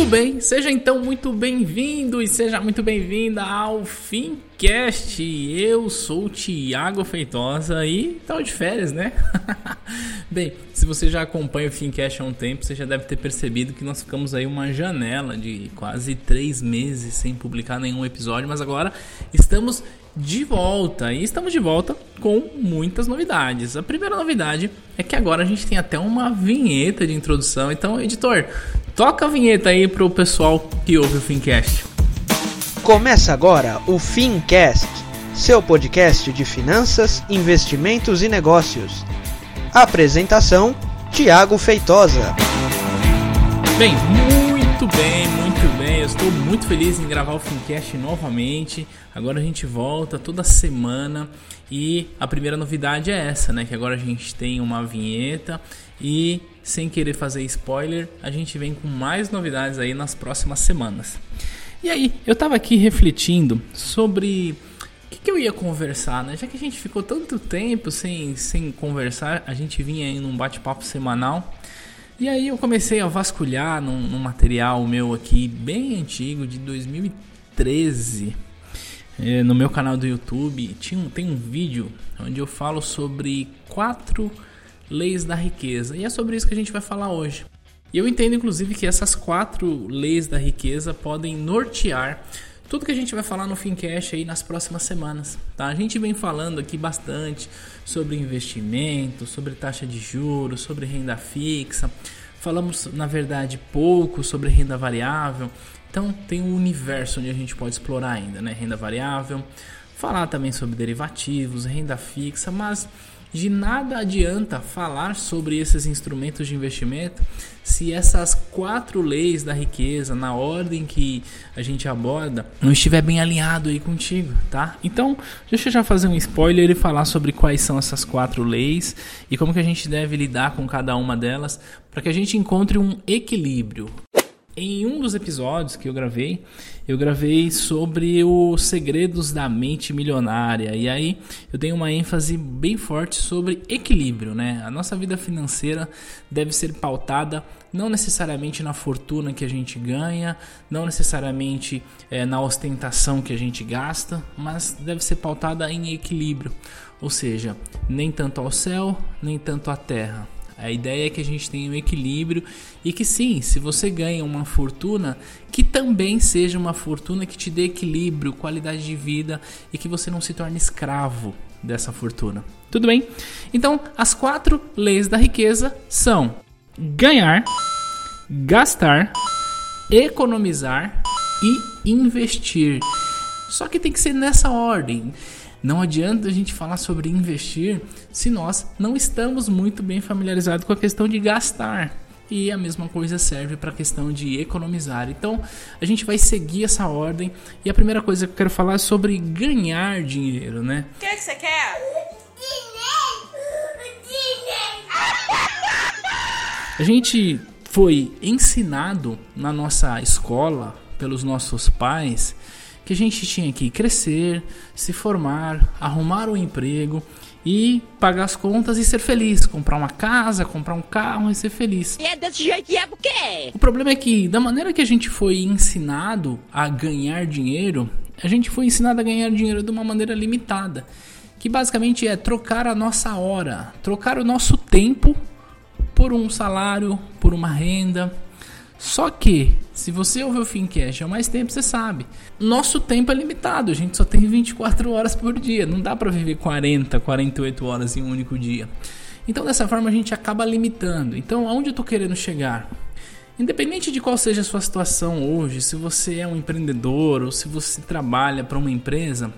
Muito bem, seja então muito bem-vindo e seja muito bem-vinda ao Fincast. Eu sou o Thiago Feitosa e estou de férias, né? bem, se você já acompanha o Fincast há um tempo, você já deve ter percebido que nós ficamos aí uma janela de quase três meses sem publicar nenhum episódio, mas agora estamos de volta e estamos de volta com muitas novidades. A primeira novidade é que agora a gente tem até uma vinheta de introdução. Então, editor, toca a vinheta aí para o pessoal que ouve o Fincast. Começa agora o Fincast, seu podcast de finanças, investimentos e negócios. Apresentação: Tiago Feitosa. Bem, muito bem, muito estou muito feliz em gravar o Fincast novamente. Agora a gente volta toda semana e a primeira novidade é essa, né? Que agora a gente tem uma vinheta e sem querer fazer spoiler, a gente vem com mais novidades aí nas próximas semanas. E aí, eu tava aqui refletindo sobre o que, que, eu ia conversar, né? Já que a gente ficou tanto tempo sem, sem conversar, a gente vinha aí num bate-papo semanal. E aí eu comecei a vasculhar num, num material meu aqui, bem antigo, de 2013. É, no meu canal do YouTube tinha tem um vídeo onde eu falo sobre quatro leis da riqueza. E é sobre isso que a gente vai falar hoje. E eu entendo, inclusive, que essas quatro leis da riqueza podem nortear tudo que a gente vai falar no Fincast aí nas próximas semanas, tá? A gente vem falando aqui bastante sobre investimento, sobre taxa de juros, sobre renda fixa. Falamos, na verdade, pouco sobre renda variável. Então, tem um universo onde a gente pode explorar ainda, né? Renda variável, falar também sobre derivativos, renda fixa, mas de nada adianta falar sobre esses instrumentos de investimento se essas quatro leis da riqueza, na ordem que a gente aborda, não estiver bem alinhado aí contigo, tá? Então, deixa eu já fazer um spoiler e falar sobre quais são essas quatro leis e como que a gente deve lidar com cada uma delas para que a gente encontre um equilíbrio. Em um dos episódios que eu gravei, eu gravei sobre os segredos da mente milionária. E aí eu dei uma ênfase bem forte sobre equilíbrio, né? A nossa vida financeira deve ser pautada não necessariamente na fortuna que a gente ganha, não necessariamente é, na ostentação que a gente gasta, mas deve ser pautada em equilíbrio. Ou seja, nem tanto ao céu, nem tanto à terra a ideia é que a gente tenha um equilíbrio e que sim, se você ganha uma fortuna, que também seja uma fortuna que te dê equilíbrio, qualidade de vida e que você não se torne escravo dessa fortuna. Tudo bem? Então, as quatro leis da riqueza são ganhar, gastar, economizar e investir. Só que tem que ser nessa ordem. Não adianta a gente falar sobre investir se nós não estamos muito bem familiarizados com a questão de gastar. E a mesma coisa serve para a questão de economizar. Então, a gente vai seguir essa ordem. E a primeira coisa que eu quero falar é sobre ganhar dinheiro, né? O que, que você quer? A gente foi ensinado na nossa escola pelos nossos pais que a gente tinha que crescer, se formar, arrumar um emprego e pagar as contas e ser feliz, comprar uma casa, comprar um carro e ser feliz. E é desse jeito que é porque O problema é que da maneira que a gente foi ensinado a ganhar dinheiro, a gente foi ensinado a ganhar dinheiro de uma maneira limitada, que basicamente é trocar a nossa hora, trocar o nosso tempo por um salário, por uma renda, só que, se você ouve o Fincast há mais tempo, você sabe. Nosso tempo é limitado, a gente só tem 24 horas por dia. Não dá para viver 40, 48 horas em um único dia. Então, dessa forma, a gente acaba limitando. Então, aonde eu estou querendo chegar? Independente de qual seja a sua situação hoje, se você é um empreendedor ou se você trabalha para uma empresa,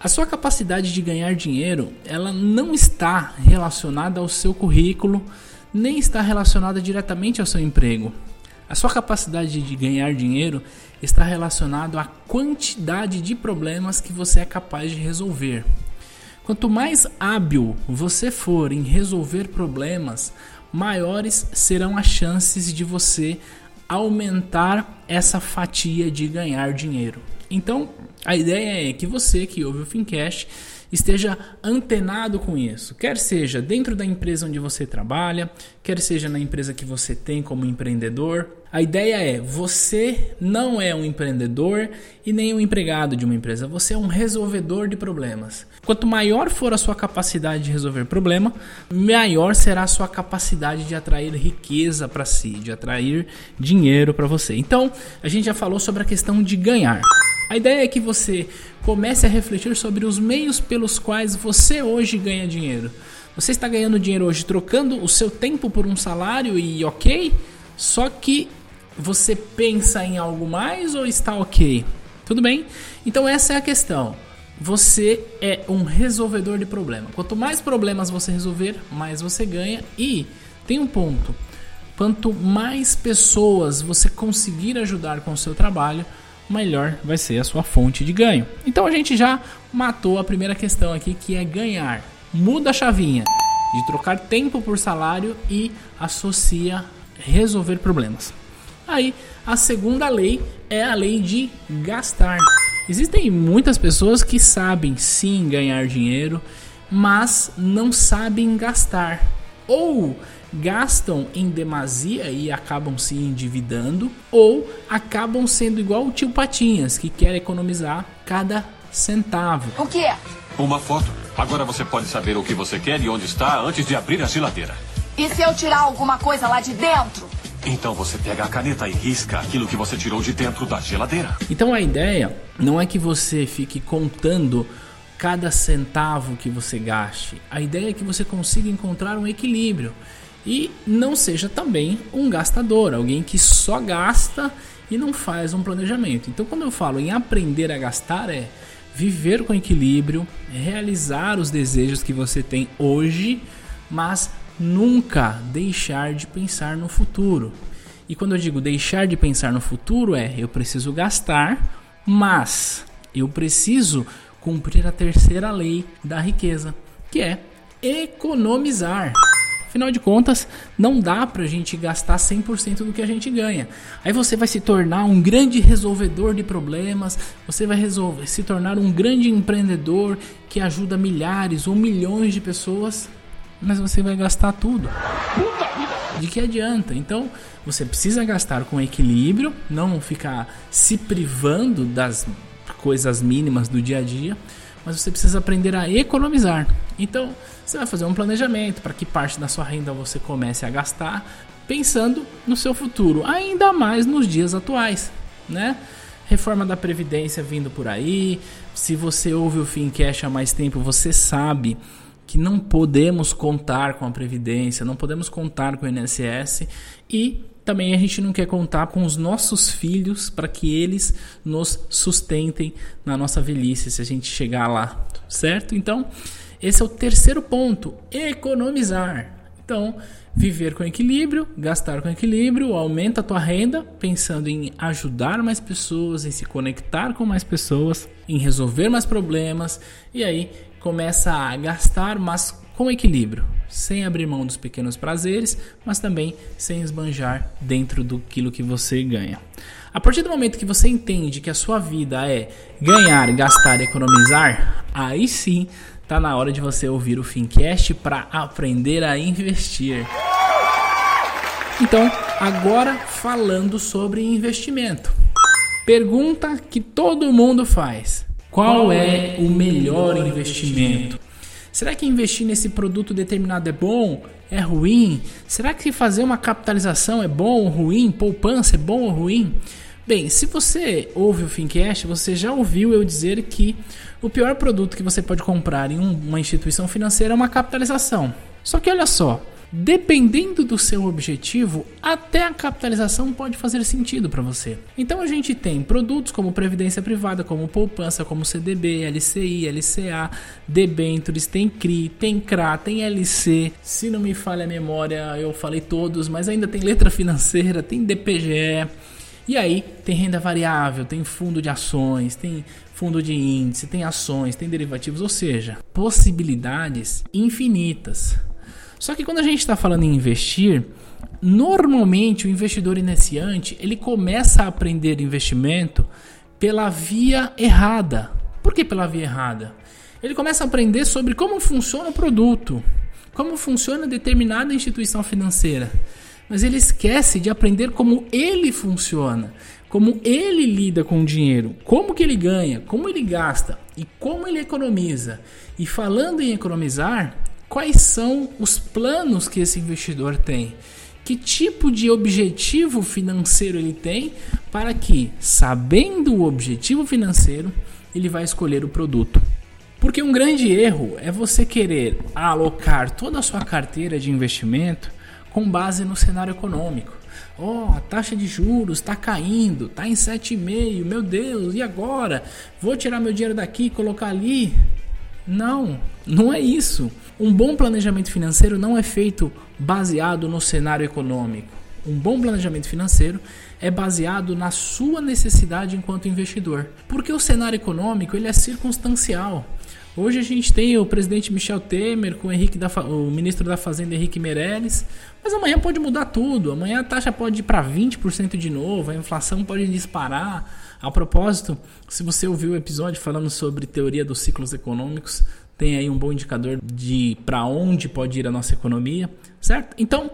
a sua capacidade de ganhar dinheiro, ela não está relacionada ao seu currículo, nem está relacionada diretamente ao seu emprego. A sua capacidade de ganhar dinheiro está relacionado à quantidade de problemas que você é capaz de resolver. Quanto mais hábil você for em resolver problemas, maiores serão as chances de você aumentar essa fatia de ganhar dinheiro. Então, a ideia é que você que ouve o Fincast esteja antenado com isso, quer seja dentro da empresa onde você trabalha, quer seja na empresa que você tem como empreendedor, A ideia é: você não é um empreendedor e nem um empregado de uma empresa, você é um resolvedor de problemas. Quanto maior for a sua capacidade de resolver problema, maior será a sua capacidade de atrair riqueza para si, de atrair dinheiro para você. Então, a gente já falou sobre a questão de ganhar. A ideia é que você comece a refletir sobre os meios pelos quais você hoje ganha dinheiro. Você está ganhando dinheiro hoje trocando o seu tempo por um salário e ok? Só que você pensa em algo mais ou está ok? Tudo bem? Então essa é a questão. Você é um resolvedor de problema. Quanto mais problemas você resolver, mais você ganha. E tem um ponto: quanto mais pessoas você conseguir ajudar com o seu trabalho, melhor vai ser a sua fonte de ganho. Então a gente já matou a primeira questão aqui, que é ganhar. Muda a chavinha de trocar tempo por salário e associa resolver problemas. Aí, a segunda lei é a lei de gastar. Existem muitas pessoas que sabem sim ganhar dinheiro, mas não sabem gastar. Ou gastam em demasia e acabam se endividando, ou acabam sendo igual o tio Patinhas, que quer economizar cada centavo. O quê? Uma foto. Agora você pode saber o que você quer e onde está antes de abrir a geladeira. E se eu tirar alguma coisa lá de dentro? Então você pega a caneta e risca aquilo que você tirou de dentro da geladeira. Então a ideia não é que você fique contando cada centavo que você gaste. A ideia é que você consiga encontrar um equilíbrio e não seja também um gastador, alguém que só gasta e não faz um planejamento. Então quando eu falo em aprender a gastar é viver com equilíbrio, realizar os desejos que você tem hoje, mas nunca deixar de pensar no futuro. E quando eu digo deixar de pensar no futuro, é eu preciso gastar, mas eu preciso cumprir a terceira lei da riqueza, que é economizar. Afinal de contas, não dá para a gente gastar 100% do que a gente ganha. Aí você vai se tornar um grande resolvedor de problemas, você vai resolver, se tornar um grande empreendedor que ajuda milhares ou milhões de pessoas mas você vai gastar tudo. De que adianta? Então, você precisa gastar com equilíbrio, não ficar se privando das coisas mínimas do dia a dia, mas você precisa aprender a economizar. Então, você vai fazer um planejamento para que parte da sua renda você comece a gastar, pensando no seu futuro, ainda mais nos dias atuais, né? Reforma da Previdência vindo por aí. Se você ouve o Fincast há mais tempo, você sabe que não podemos contar com a Previdência, não podemos contar com o INSS e também a gente não quer contar com os nossos filhos para que eles nos sustentem na nossa velhice se a gente chegar lá, certo? Então, esse é o terceiro ponto: economizar. Então, viver com equilíbrio, gastar com equilíbrio, aumenta a tua renda, pensando em ajudar mais pessoas, em se conectar com mais pessoas, em resolver mais problemas e aí começa a gastar, mas com equilíbrio, sem abrir mão dos pequenos prazeres, mas também sem esbanjar dentro do que você ganha. A partir do momento que você entende que a sua vida é ganhar, gastar, economizar, aí sim está na hora de você ouvir o Fincast para aprender a investir. Então, agora falando sobre investimento. Pergunta que todo mundo faz: qual é o melhor investimento? Será que investir nesse produto determinado é bom? É ruim? Será que fazer uma capitalização é bom ou ruim? Poupança é bom ou ruim? Bem, se você ouve o Fincast, você já ouviu eu dizer que o pior produto que você pode comprar em uma instituição financeira é uma capitalização. Só que olha só, Dependendo do seu objetivo, até a capitalização pode fazer sentido para você. Então a gente tem produtos como previdência privada, como poupança, como CDB, LCI, LCA, debentures, tem CRI, tem CRA, tem LC. Se não me falha a memória, eu falei todos, mas ainda tem letra financeira, tem DPGE. E aí tem renda variável, tem fundo de ações, tem fundo de índice, tem ações, tem derivativos, ou seja, possibilidades infinitas. Só que quando a gente está falando em investir, normalmente o investidor iniciante ele começa a aprender investimento pela via errada. Por que pela via errada? Ele começa a aprender sobre como funciona o produto, como funciona determinada instituição financeira. mas ele esquece de aprender como ele funciona, como ele lida com o dinheiro, como que ele ganha, como ele gasta e como ele economiza. E falando em economizar, quais são os planos que esse investidor tem? Que tipo de objetivo financeiro ele tem para que, sabendo o objetivo financeiro, ele vai escolher o produto. Porque um grande erro é você querer alocar toda a sua carteira de investimento com base no cenário econômico. Oh, a taxa de juros está caindo, está em 7,5, meu Deus, e agora? Vou tirar meu dinheiro daqui e colocar ali? Não, não é isso. Um bom planejamento financeiro não é feito baseado no cenário econômico. Um bom planejamento financeiro é baseado na sua necessidade enquanto investidor, porque o cenário econômico ele é circunstancial. Hoje a gente tem o presidente Michel Temer com o, Henrique da, o ministro da Fazenda Henrique Meirelles, mas amanhã pode mudar tudo. Amanhã a taxa pode ir para 20% de novo, a inflação pode disparar. A propósito, se você ouviu o episódio falando sobre teoria dos ciclos econômicos, tem aí um bom indicador de para onde pode ir a nossa economia, certo? Então,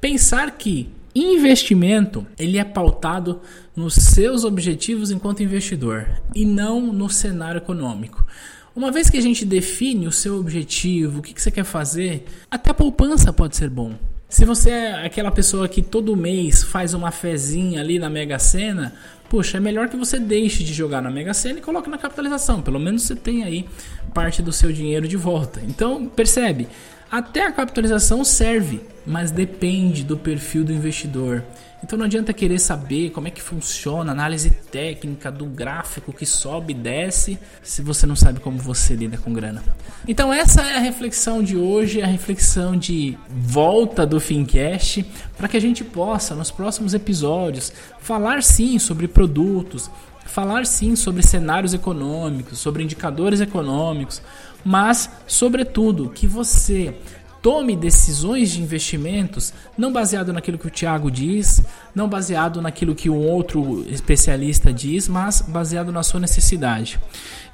pensar que investimento ele é pautado nos seus objetivos enquanto investidor e não no cenário econômico. Uma vez que a gente define o seu objetivo, o que, que você quer fazer, até a poupança pode ser bom. Se você é aquela pessoa que todo mês faz uma fezinha ali na Mega Sena, poxa, é melhor que você deixe de jogar na Mega Sena e coloque na capitalização. Pelo menos você tem aí parte do seu dinheiro de volta. Então, percebe? Até a capitalização serve, mas depende do perfil do investidor. Então não adianta querer saber como é que funciona a análise técnica do gráfico que sobe e desce se você não sabe como você lida com grana. Então essa é a reflexão de hoje, a reflexão de volta do Fincast, para que a gente possa nos próximos episódios falar sim sobre produtos, falar sim sobre cenários econômicos, sobre indicadores econômicos, mas, sobretudo, que você tome decisões de investimentos não baseado naquilo que o Tiago diz, não baseado naquilo que um outro especialista diz, mas baseado na sua necessidade.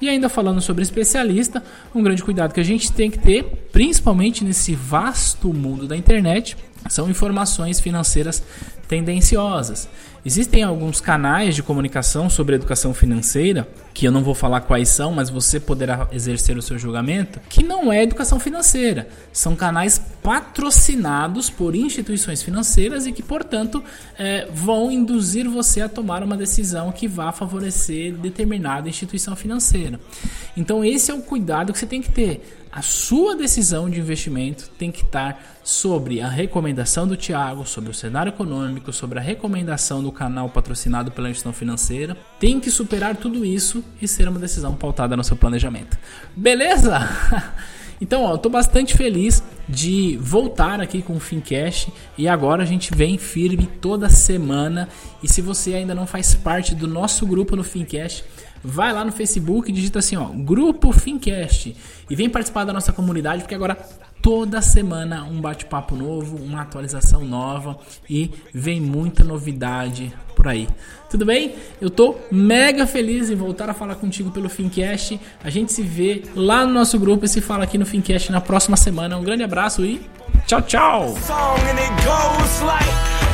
E ainda falando sobre especialista, um grande cuidado que a gente tem que ter, principalmente nesse vasto mundo da internet, são informações financeiras tendenciosas. Existem alguns canais de comunicação sobre educação financeira, que eu não vou falar quais são, mas você poderá exercer o seu julgamento, que não é educação financeira. São canais patrocinados por instituições financeiras e que, portanto, é, vão induzir você a tomar uma decisão que vá favorecer determinada instituição financeira. Então, esse é o cuidado que você tem que ter a sua decisão de investimento tem que estar sobre a recomendação do Tiago, sobre o cenário econômico, sobre a recomendação do canal patrocinado pela instituição financeira. Tem que superar tudo isso e ser uma decisão pautada no seu planejamento. Beleza? Então, ó, eu tô bastante feliz de voltar aqui com o Fincast e agora a gente vem firme toda semana. E se você ainda não faz parte do nosso grupo no Fincast, vai lá no Facebook e digita assim, ó, Grupo Fincast e vem participar da nossa comunidade, porque agora toda semana um bate-papo novo, uma atualização nova e vem muita novidade por aí. Tudo bem? Eu tô mega feliz em voltar a falar contigo pelo Fincast. A gente se vê lá no nosso grupo e se fala aqui no Fincast na próxima semana. Um grande abraço e tchau, tchau.